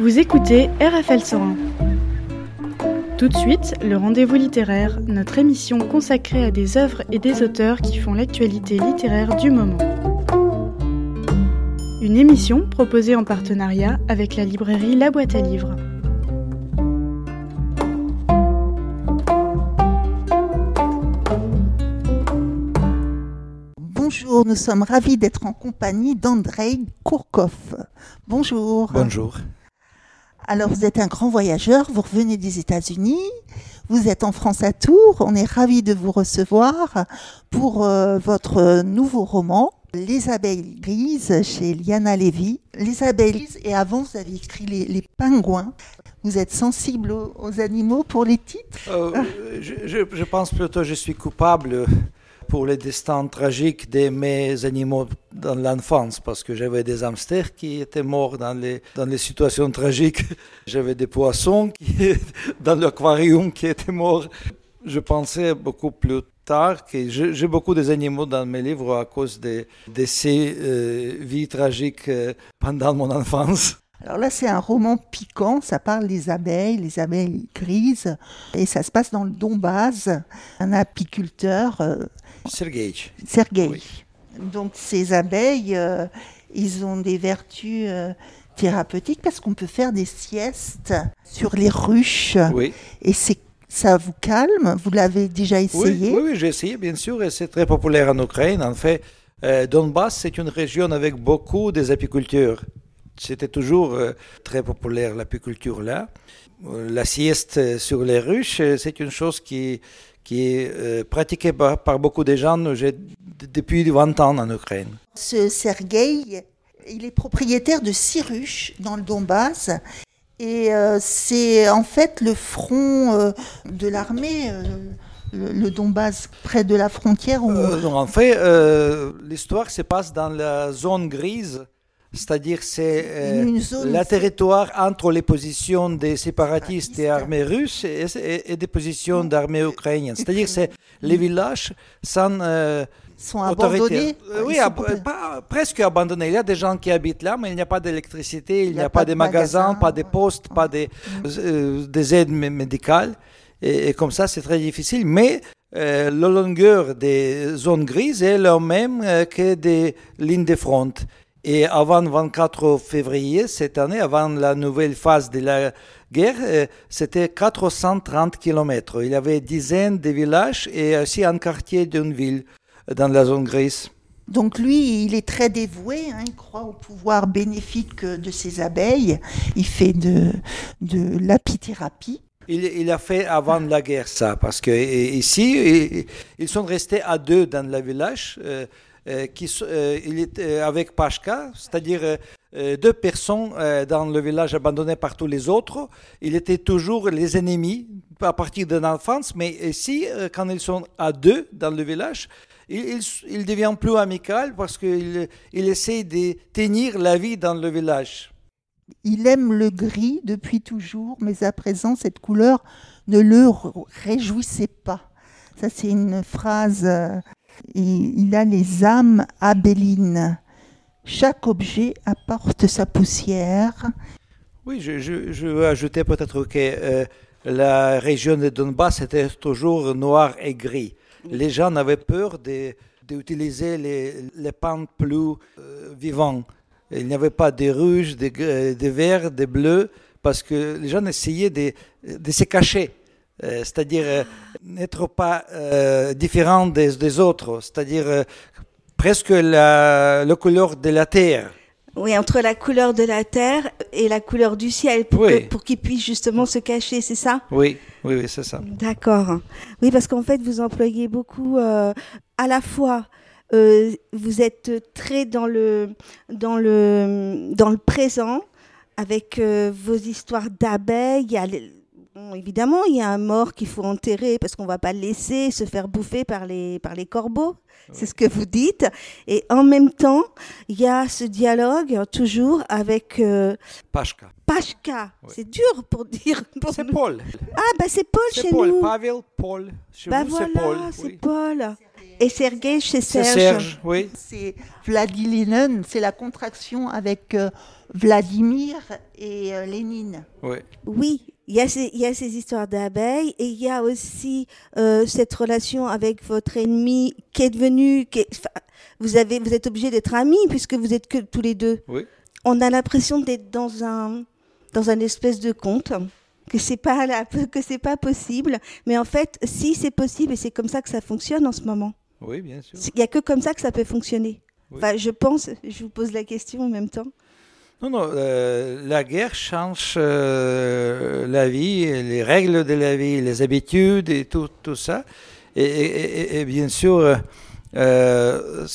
Vous écoutez RFL 101. Tout de suite, le rendez-vous littéraire, notre émission consacrée à des œuvres et des auteurs qui font l'actualité littéraire du moment. Une émission proposée en partenariat avec la librairie La Boîte à Livres. Bonjour, nous sommes ravis d'être en compagnie d'Andrei Kourkov. Bonjour. Bonjour. Alors, vous êtes un grand voyageur, vous revenez des États-Unis, vous êtes en France à Tours, on est ravis de vous recevoir pour euh, votre nouveau roman, Les abeilles grises, chez Liana Levy. Les abeilles grises, et avant, vous avez écrit Les, pingouins. Vous êtes sensible aux, aux animaux pour les titres? Euh, je, pense plutôt je suis coupable pour le destin tragique de mes animaux dans l'enfance, parce que j'avais des hamsters qui étaient morts dans les, dans les situations tragiques. J'avais des poissons dans l'aquarium qui étaient morts. Je pensais beaucoup plus tard que j'ai beaucoup des animaux dans mes livres à cause de, de ces euh, vies tragiques euh, pendant mon enfance. Alors là, c'est un roman piquant, ça parle des abeilles, les abeilles grises, et ça se passe dans le Donbass, un apiculteur, euh, Sergei. Sergei. Oui. Donc ces abeilles, euh, ils ont des vertus euh, thérapeutiques parce qu'on peut faire des siestes sur les ruches, Oui. et c'est ça vous calme, vous l'avez déjà essayé? oui, oui, j'ai essayé, bien sûr, et c'est très populaire en Ukraine. En fait, euh, Donbass, c'est une région avec beaucoup des apiculteurs. C'était toujours euh, très populaire, l'apiculture là. Euh, La sieste euh, sur les ruches, c'est une chose qui, qui est pratiquée par, par beaucoup de gens depuis 20 ans en Ukraine. Ce Sergueï, il est propriétaire de six ruches dans le Donbass. Et c'est en fait le front de l'armée, le, Donbass, près de la frontière. où- Euh, en fait, euh, l'histoire se passe dans la zone grise, c'est-à-dire c'est euh, le territoire entre les positions des séparatistes et armées russes et, et- et des positions d'armées ukrainiennes. C'est-à-dire c'est les villages sans euh, sont autorité. abandonnés. Euh, oui, ab- pas- presque abandonnés. Il y a des gens qui habitent là, mais il n'y a pas d'électricité, il n'y a, pas, de magasins, magasins, pas de postes, pas de, euh, des aides mé- médicales. Et, et comme ça, c'est très difficile. Mais euh, la longueur des zones grises est la même que des lignes de front. Et avant le 24 février cette année, avant la nouvelle phase de la guerre, euh, c'était 430 km. Il y avait dizaines de villages et aussi un quartier d'une ville dans la zone grise. Donc lui, il est très dévoué, hein, il croit au pouvoir bénéfique euh, de ces abeilles, il fait de, de l'apithérapie. Il, il a fait avant la guerre ça, parce que ici, ils sont restés à deux dans le village, euh, euh, qui, s- euh, il était avec Pashka, c'est-à-dire euh, euh, deux personnes euh, dans le village abandonné par tous les autres. Il était toujours les ennemis à partir de l'enfance, mais ici, euh, quand ils sont à deux dans le village, il, devient plus amical parce qu'il il essaie de tenir la vie dans le village. Il aime le gris depuis toujours, mais à présent, cette couleur ne le réjouissait pas. Ça, c'est une phrase. Euh, il, a les âmes abélines. Chaque objet apporte sa poussière. Oui, je, je, je veux ajouter peut-être que euh, la région de Donbass était toujours noire et gris. Les gens avaient peur d'utiliser les, les pentes plus euh, vivants. Il n'y avait pas de rouge, de, gr- de vert, de bleu, parce que les gens essayaient de, de se cacher. Euh, c'est-à-dire euh, n'être pas euh, différent des, des autres, c'est-à-dire presque la, la couleur de la terre. Oui, entre la couleur de la terre et la couleur du ciel, pour, Oui. qu'ils puissent justement se cacher, c'est ça? Oui, oui, oui, c'est ça. D'accord. Oui, parce qu'en fait, vous employez beaucoup à la fois. euh, vous êtes très dans le dans le dans le présent avec euh, vos histoires d'abeilles. Il y a les- bon, évidemment, il y a un mort qu'il faut enterrer parce qu'on va pas le laisser se faire bouffer par les par les corbeaux. C'est ce que vous dites. Et en même temps, il y a ce dialogue toujours avec euh, Pashka. Pashka. C'est dur pour dire. pour C'est nous. Paul. Ah, bah c'est Paul C'est chez Paul. nous. Pavel, Paul. Chez Bah vous, voilà, c'est Paul. c'est oui. Paul. Et Sergei, c'est C'est Serge. Serge, oui. C'est Vladilinen, c'est la contraction avec euh, Vladimir et euh, Lénine. oui. Oui, il y, a ces, il y a ces histoires d'abeilles et il y a aussi euh, cette relation avec votre ennemi qui est devenu. Qui est- enfin, vous, avez, vous êtes obligé d'être amis puisque vous êtes que tous les deux. Oui. On a l'impression d'être dans un, dans un espèce de conte. Que c'est pas la- que c'est pas possible, mais en fait, si c'est possible et c'est comme ça que ça fonctionne en ce moment. Oui, bien sûr. Il y a que comme ça que ça peut fonctionner. Oui. Enfin, je pense. Je vous pose la question en même temps. Non, non, euh, la guerre change euh, la vie, les règles de la vie, les habitudes et tout, tout ça. Et, bien sûr, euh,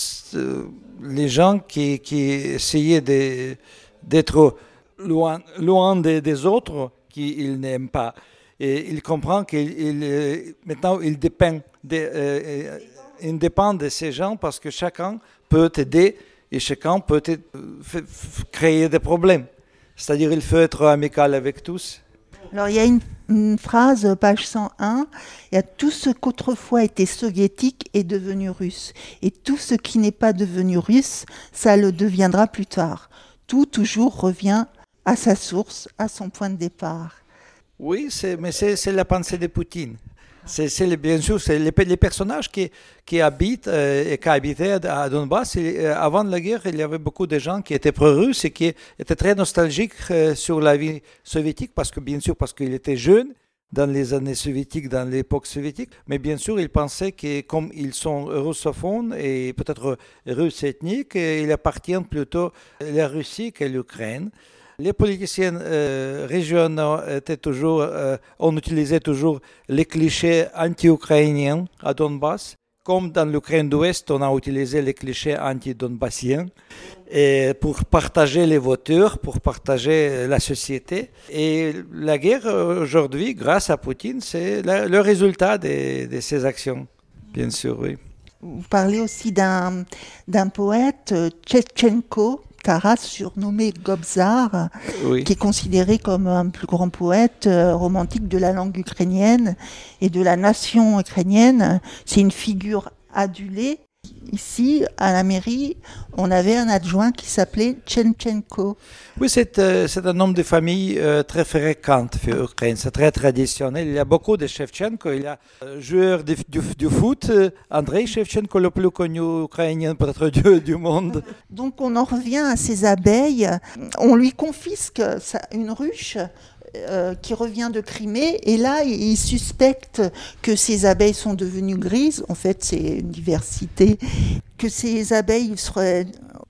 les gens qui, qui essayaient d'être loin, loin des, autres qu'ils n'aiment pas. Et il comprend qu'il il, maintenant il dépend, de, de ces gens parce que chacun peut aider et chacun peut être- f- créer des problèmes. C'est-à-dire il faut être amical avec tous. Alors il y a une, une phrase, euh, page 101, il y a tout ce qu'autrefois était soviétique est devenu russe. Et tout ce qui n'est pas devenu russe, ça le deviendra plus tard. Tout toujours revient à sa source, à son point de départ. Oui, mais c'est la pensée de Poutine. C'est bien sûr c'est les, pe- les personnages qui, habitent euh, et qui habitaient à, Donbass. Euh, avant la guerre, il y avait beaucoup de gens qui étaient pro-russes et qui étaient très nostalgiques euh, sur la vie soviétique parce que bien sûr parce qu'ils étaient jeunes dans les années soviétiques, dans l'époque soviétique, mais bien sûr, ils pensaient que comme ils sont russophones et peut-être russes ethniques, ils appartiennent plutôt à la Russie qu'à l'Ukraine. Les politiciens euh, régionaux étaient toujours, euh, on utilisait toujours les clichés anti-ukrainiens à Donbass. Comme dans l'Ukraine d'Ouest, on a utilisé les clichés anti-donbassiens pour partager les voteurs, pour partager la société. Et la guerre aujourd'hui, grâce à Poutine, c'est le résultat de, ces actions, bien sûr, oui. Vous parlez aussi d'un d'un poète, euh, Tchetchenko, Taras, surnommé Gobzar, oui. qui est considéré comme un plus grand poète euh, romantique de la langue ukrainienne et de la nation ukrainienne. C'est une figure adulée. Ici, à la mairie, on avait un adjoint qui s'appelait Tchenchenko. Oui, c'est euh, c'est un homme de famille euh, très fréquent en Ukraine, c'est très traditionnel. Il y a beaucoup de Shevchenko. Il y a euh, joueur du, du foot, Andrei Shevchenko, le plus connu ukrainien peut-être du, du monde. Donc on en revient à ces abeilles. On lui confisque une ruche euh, qui revient de Crimée et là il suspecte que ces abeilles sont devenues grises. En fait c'est une diversité. Que ces abeilles seraient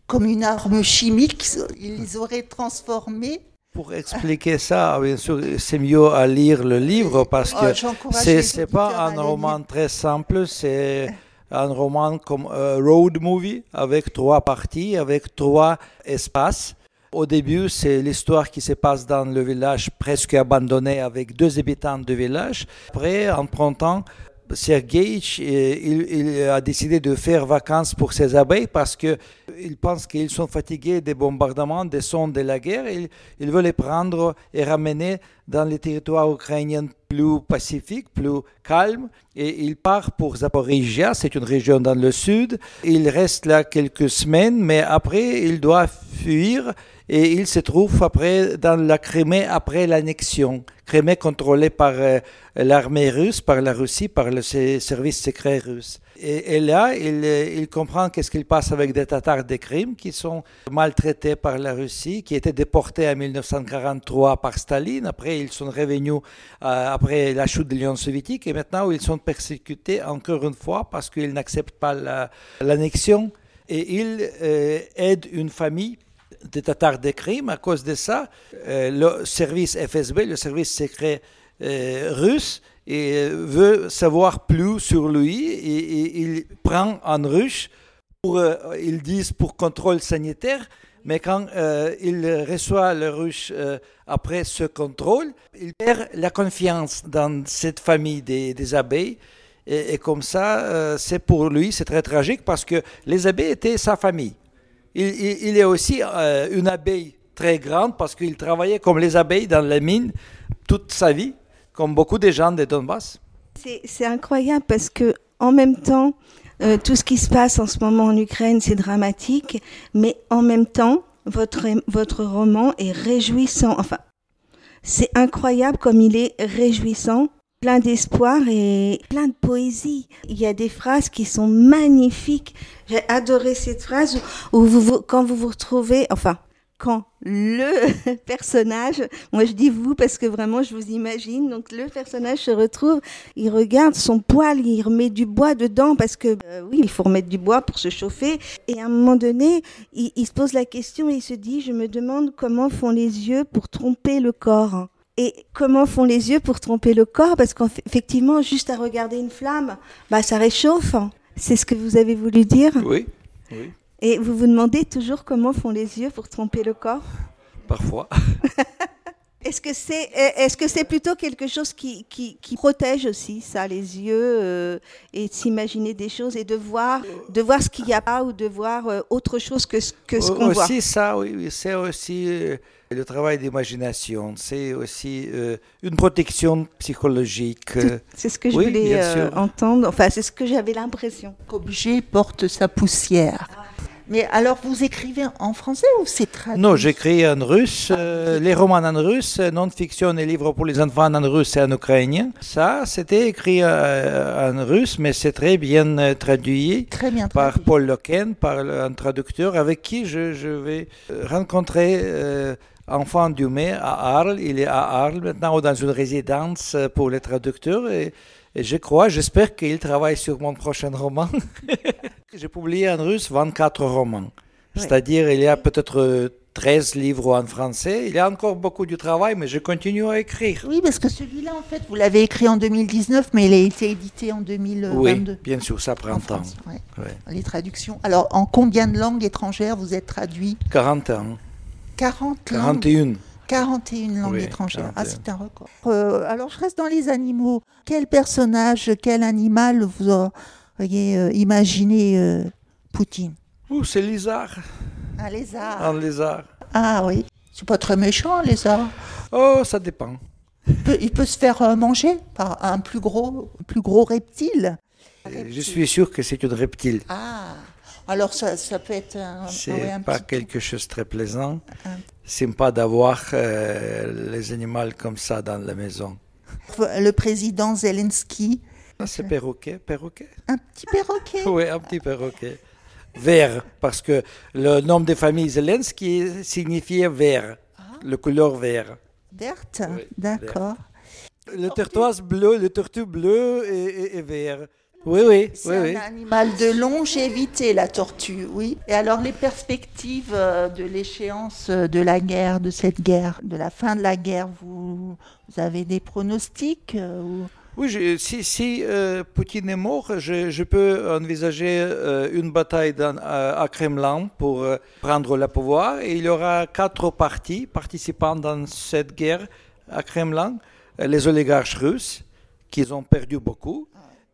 comme une arme chimique. Il les aurait transformées. Pour expliquer ça, bien sûr, c'est mieux à lire le livre parce que Oh, c'est c'est pas un roman lire. très simple, c'est un roman comme un road movie avec trois parties, avec trois espaces. Au début, c'est l'histoire qui se passe dans le village presque abandonné avec deux habitants du village. Après, en printemps, Sergei, il a décidé de faire vacances pour ses abeilles parce que il pense qu'ils sont fatigués des bombardements, des sons de la guerre. Il, il veut les prendre et ramener dans les territoires ukrainiens plus pacifiques, plus calmes. Et il part pour Zaporizhia, c'est une région dans le sud. Il reste là quelques semaines, mais après, il doit fuir et il se trouve après dans la Crimée après l'annexion. Crimée contrôlée par euh, l'armée russe, par la Russie, par le se- service secret russe. Et, là, il, euh, il comprend qu'est-ce qu'il passe avec des Tatars de Crime qui sont maltraités par la Russie, qui étaient déportés en 1943 par Staline. Après, ils sont revenus euh, après la chute de l'Union soviétique et maintenant ils sont persécutés encore une fois parce qu'ils n'acceptent pas la- l'annexion. et il euh, aide une famille des Tatars de Crime. À cause de ça, euh, le service FSB, le service secret euh, russe, euh, veut savoir plus sur lui et, il prend en russe, pour, ils disent pour contrôle sanitaire, mais quand il reçoit le euh, après ce contrôle, il perd la confiance dans cette famille des, des abeilles. Et, comme ça, c'est pour lui, c'est très tragique parce que les abeilles étaient sa famille. Il, est aussi euh, une abeille très grande parce qu'il travaillait comme les abeilles dans les mines toute sa vie, comme beaucoup de gens de Donbass. C'est c'est incroyable parce que en même temps, euh, tout ce qui se passe en ce moment en Ukraine, c'est dramatique, mais en même temps, votre, votre roman est réjouissant. Enfin, c'est incroyable comme il est réjouissant, plein d'espoir et plein de poésie. Il y a des phrases qui sont magnifiques. J'ai adoré cette phrase où, vous, quand vous vous retrouvez, enfin, quand le personnage, moi je dis vous parce que vraiment je vous imagine, donc le personnage se retrouve, il regarde son poêle, il remet du bois dedans parce que euh, oui, il faut remettre du bois pour se chauffer. Et à un moment donné, il, il se pose la question et il se dit, je me demande comment font les yeux pour tromper le corps. Et comment font les yeux pour tromper le corps? Parce qu'effectivement, juste à regarder une flamme, bah, ça réchauffe. C'est ce que vous avez voulu dire? Oui. oui. Et vous vous demandez toujours comment font les yeux pour tromper le corps? Parfois. Est-ce que c'est est-ce que c'est plutôt quelque chose qui, qui, qui, protège aussi ça les yeux euh, et s'imaginer des choses et de voir de voir ce qu'il n'y a pas ou de voir euh, autre chose que ce que ce qu'on voit? Aussi ça oui, c'est aussi euh, le travail d'imagination, c'est aussi euh, une protection psychologique. C'est ce que je oui, voulais euh, entendre, enfin c'est ce que j'avais l'impression. Qu'objet porte sa poussière. Mais alors, vous écrivez en français ou c'est traduit? Non, j'écris en russe, euh, les romans en russe, non-fiction et livres pour les enfants en russe et en ukrainien. Ça, c'était écrit euh, en russe, mais c'est très bien euh, traduit Très bien par traduit. Paul Loken, par un traducteur avec qui je, je vais rencontrer euh, Enfant du mai à Arles. Il est à Arles maintenant dans une résidence pour les traducteurs et, et je crois, j'espère qu'il travaille sur mon prochain roman. J'ai publié en russe 24 romans. C'est-à-dire, il y a peut-être euh, 13 livres en français. Il y a encore beaucoup de travail, mais je continue à écrire. Oui, parce que celui-là, en fait, vous l'avez écrit en 2019, mais il a été édité en 2022. Oui, bien sûr, ça prend en temps. France, ouais. Ouais. Les traductions. Alors, en combien de langues étrangères vous êtes traduit? 40 ans. 40 langues 41. 41 langues Oui, étrangères. Ah, 41. c'est un record. Euh, alors, je reste dans les animaux. Quel personnage, quel animal vous auriez euh, imaginé euh, Poutine? Ouh, c'est lézard. Un lézard. Un lézard. Ah oui. C'est pas très méchant, un lézard. Oh, ça dépend. Il peut, il peut se faire manger par un plus gros, plus gros reptile. Je suis sûr que c'est une reptile. Ah, alors ça, ça peut être un, C'est un pas petit- quelque chose de très plaisant. Un- Sympa d'avoir euh, les animaux comme ça dans la maison. Le président Zelensky, Ah, c'est perroquet, perroquet? Un petit perroquet. Oui, un petit perroquet. Vert, parce que le nom de famille Zelensky signifiait vert, le couleur vert. Verte, Oui, d'accord. Le tortoise bleu, le tortue bleu et, et- et vert. Oui, oui, C'est oui, un oui. animal de longévité, la tortue, oui. Et alors les perspectives euh, de l'échéance euh, de la guerre, de cette guerre, de la fin de la guerre, vous, vous avez des pronostics euh, ou- Oui, je- si, si euh, Poutine est mort, je, je peux envisager euh, une bataille dans- à, à Kremlin pour euh, prendre le pouvoir. Et il y aura quatre partis participants dans cette guerre à Kremlin. Les oligarches russes, qui ont perdu beaucoup,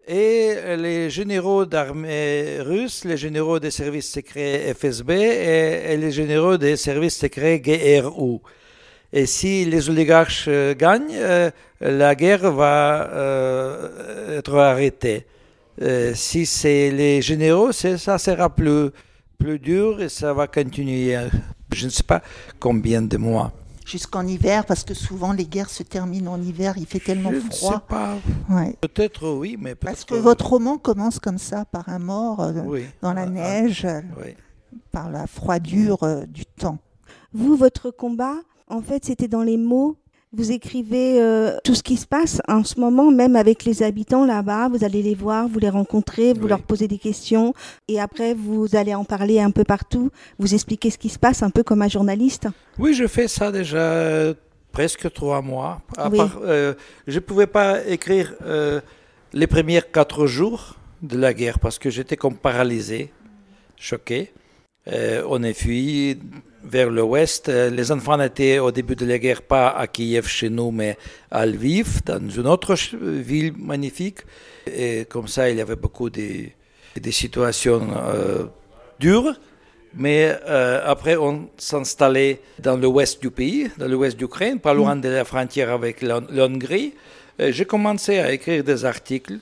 et les généraux d'armée russes, les généraux des services secrets FSB et, les généraux des services secrets GRU. Et si les oligarches euh, gagnent, euh, la guerre va euh, être arrêtée. Si c'est les généraux, ça sera plus, plus dur et ça va continuer. euh, Je ne sais pas combien de mois. Jusqu'en hiver, parce que souvent les guerres se terminent en hiver, il fait tellement Je ne sais froid. pas. Ouais. Peut-être oui, mais peut-être. Parce que votre roman commence comme ça, par un mort euh, Oui. dans la Ah, neige, euh, ah, oui. par la froidure euh, du temps. Vous, votre combat, en fait, c'était dans les mots. Vous écrivez euh, tout ce qui se passe en ce moment, même avec les habitants là-bas. Vous allez les voir, vous les rencontrer, vous Oui. leur posez des questions. Et après, vous allez en parler un peu partout. Vous expliquez ce qui se passe, un peu comme un journaliste. Oui, je fais ça déjà euh, presque trois mois. À Oui. part, euh, je ne pouvais pas écrire euh, les premiers quatre jours de la guerre parce que j'étais comme paralysé, choqué. Euh, on est fui vers l'ouest. Euh, Les enfants étaient au début de la guerre pas à Kiev chez nous, mais à Lviv, dans une autre ville magnifique. Et comme ça, il y avait beaucoup de, des situations euh, dures. Mais euh, après, on s'installait dans l'ouest du pays, dans l'ouest d'Ukraine, pas loin de la frontière avec la- la Hongrie. Euh, J'ai commencé à écrire des articles,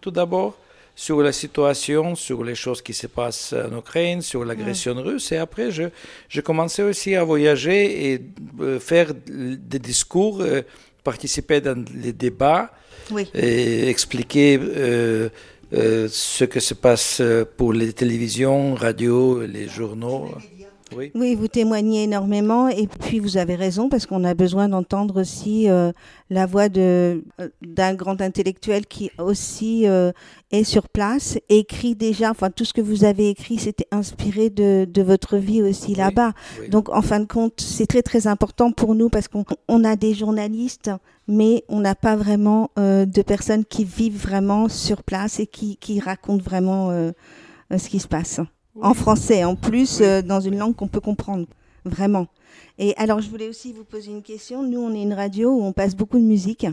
tout d'abord, sur la situation, sur les choses qui se passent en Ukraine, sur l'agression russe. Et après, je, je commençais aussi à voyager et euh, faire des discours, euh, participer dans les débats Oui. et expliquer euh, ce que se passe pour les télévisions, radios, les journaux. Oui. Oui, vous témoignez énormément et puis vous avez raison parce qu'on a besoin d'entendre aussi euh, la voix de euh, d'un grand intellectuel qui aussi euh, est sur place, écrit déjà, enfin tout ce que vous avez écrit, c'était inspiré de, de votre vie aussi Oui, là-bas. oui. Donc en fin de compte, c'est très très important pour nous parce qu'on on a des journalistes, mais on n'a pas vraiment euh, de personnes qui vivent vraiment sur place et qui, qui racontent vraiment ce qui se passe. En français, en plus, euh, dans une langue qu'on peut comprendre, vraiment. Et alors, je voulais aussi vous poser une question. Nous, on est une radio où on passe beaucoup de musique.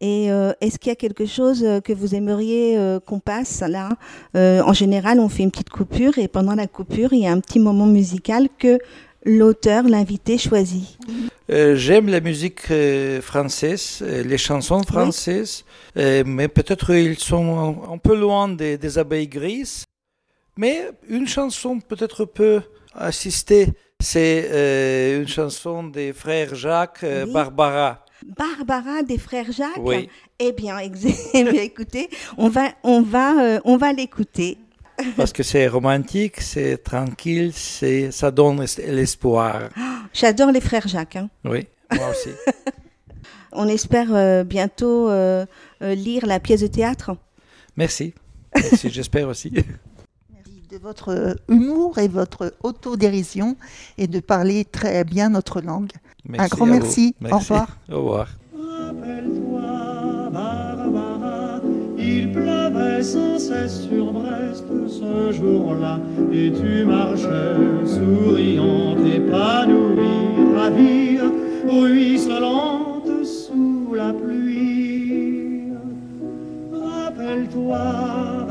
Et euh, est-ce qu'il y a quelque chose euh, que vous aimeriez euh, qu'on passe là Euh, En général, on fait une petite coupure et pendant la coupure, il y a un petit moment musical que l'auteur, l'invité choisit. Euh, J'aime la musique euh, française, les chansons françaises, euh, mais peut-être ils sont un, un peu loin des, des abeilles grises. Mais une chanson peut-être peut assister. C'est euh, une chanson des frères Jacques, euh, Oui. Barbara. Barbara des frères Jacques. Oui. Eh bien, eh écoutez, on va, on va, euh, on va l'écouter. Parce que c'est romantique, c'est tranquille, c'est, ça donne es- l'espoir. J'adore les frères Jacques. hein. Oui, moi aussi. On espère bientôt lire la pièce de théâtre. Merci. Merci, j'espère aussi. De votre euh, humour et votre autodérision et de parler très bien notre langue. Merci grand merci. Au revoir. Au revoir. Rappelle-toi, Barbara, il pleuvait sans cesse sur Brest ce jour-là, et tu marchais souriante, épanouie, ravie, ruisselante sous la pluie. Rappelle-toi,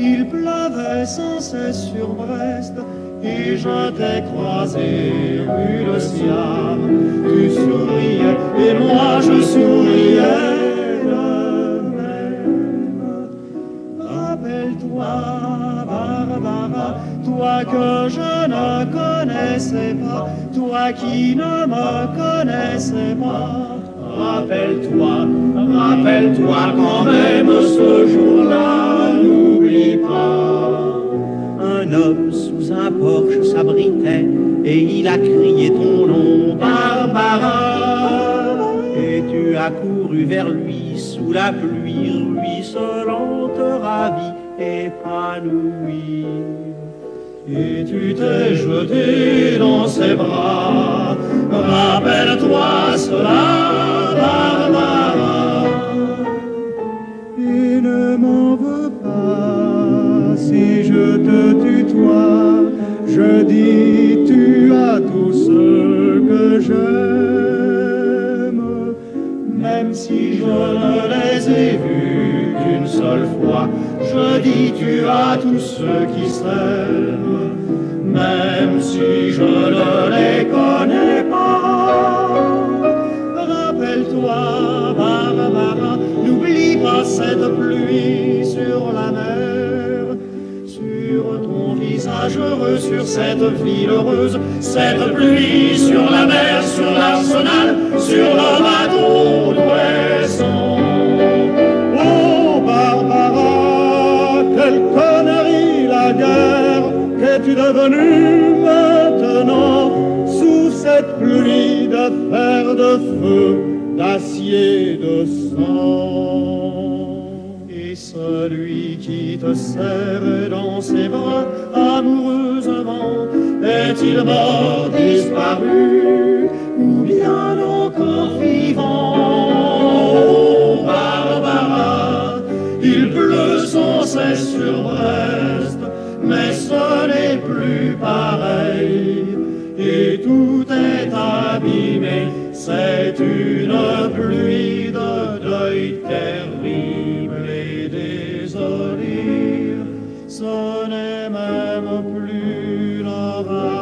Il pleuvait sans cesse sur Brest, et je t'ai croisé rue de Siam. Tu souriais, et moi je souriais. Rappelle-toi, Barbara, toi que je ne connaissais pas, toi qui ne me connaissais pas. Rappelle-toi, rappelle-toi quand même ce jour-là, n'oublie pas. Un homme sous un porche s'abritait et il a crié ton nom, Barbara. Et tu as couru vers lui sous la pluie ruisselante, ravie, épanouie. Et tu t'es jeté dans ses bras. Rappelle-toi cela, Barbara. Et ne m'en veux pas si je te tutoie. Je dis tu as tout ce que j'aime. Même si je ne les ai vus je dis tu as tous ceux qui s'aiment. Même si je ne les connais pas. Rappelle-toi, Barbara, n'oublie pas cette pluie sur la mer, sur ton visage heureux, sur cette ville heureuse, cette pluie sur la mer, sur l'arsenal, sur le bateau qu'es-tu devenue maintenant sous cette pluie de fer, de feu, d'acier, de sang. Et celui qui te serre dans ses bras amoureusement, est-il mort, disparu, ou bien encore vivant? Oh Barbara, il pleut sans cesse sur Brest, mais ce n'est plus pareil. Et tout est abîmé, c'est une pluie de deuil terrible et désolé. Ce n'est même plus l'orage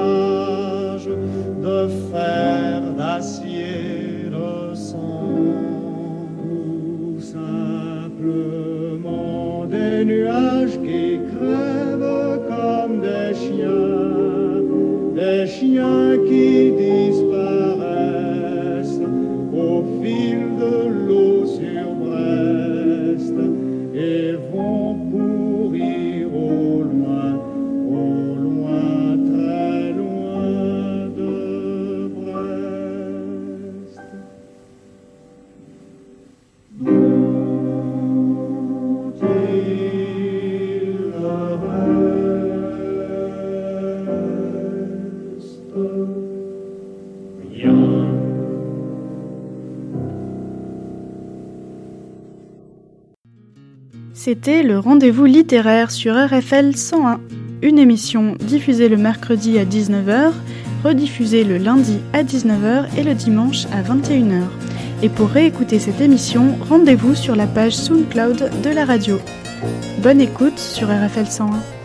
C'était le rendez-vous littéraire sur RFL 101, une émission diffusée le mercredi à 19h, rediffusée le lundi à 19h et le dimanche à 21h. Et pour réécouter cette émission, rendez-vous sur la page SoundCloud de la radio. Bonne écoute sur RFL 101.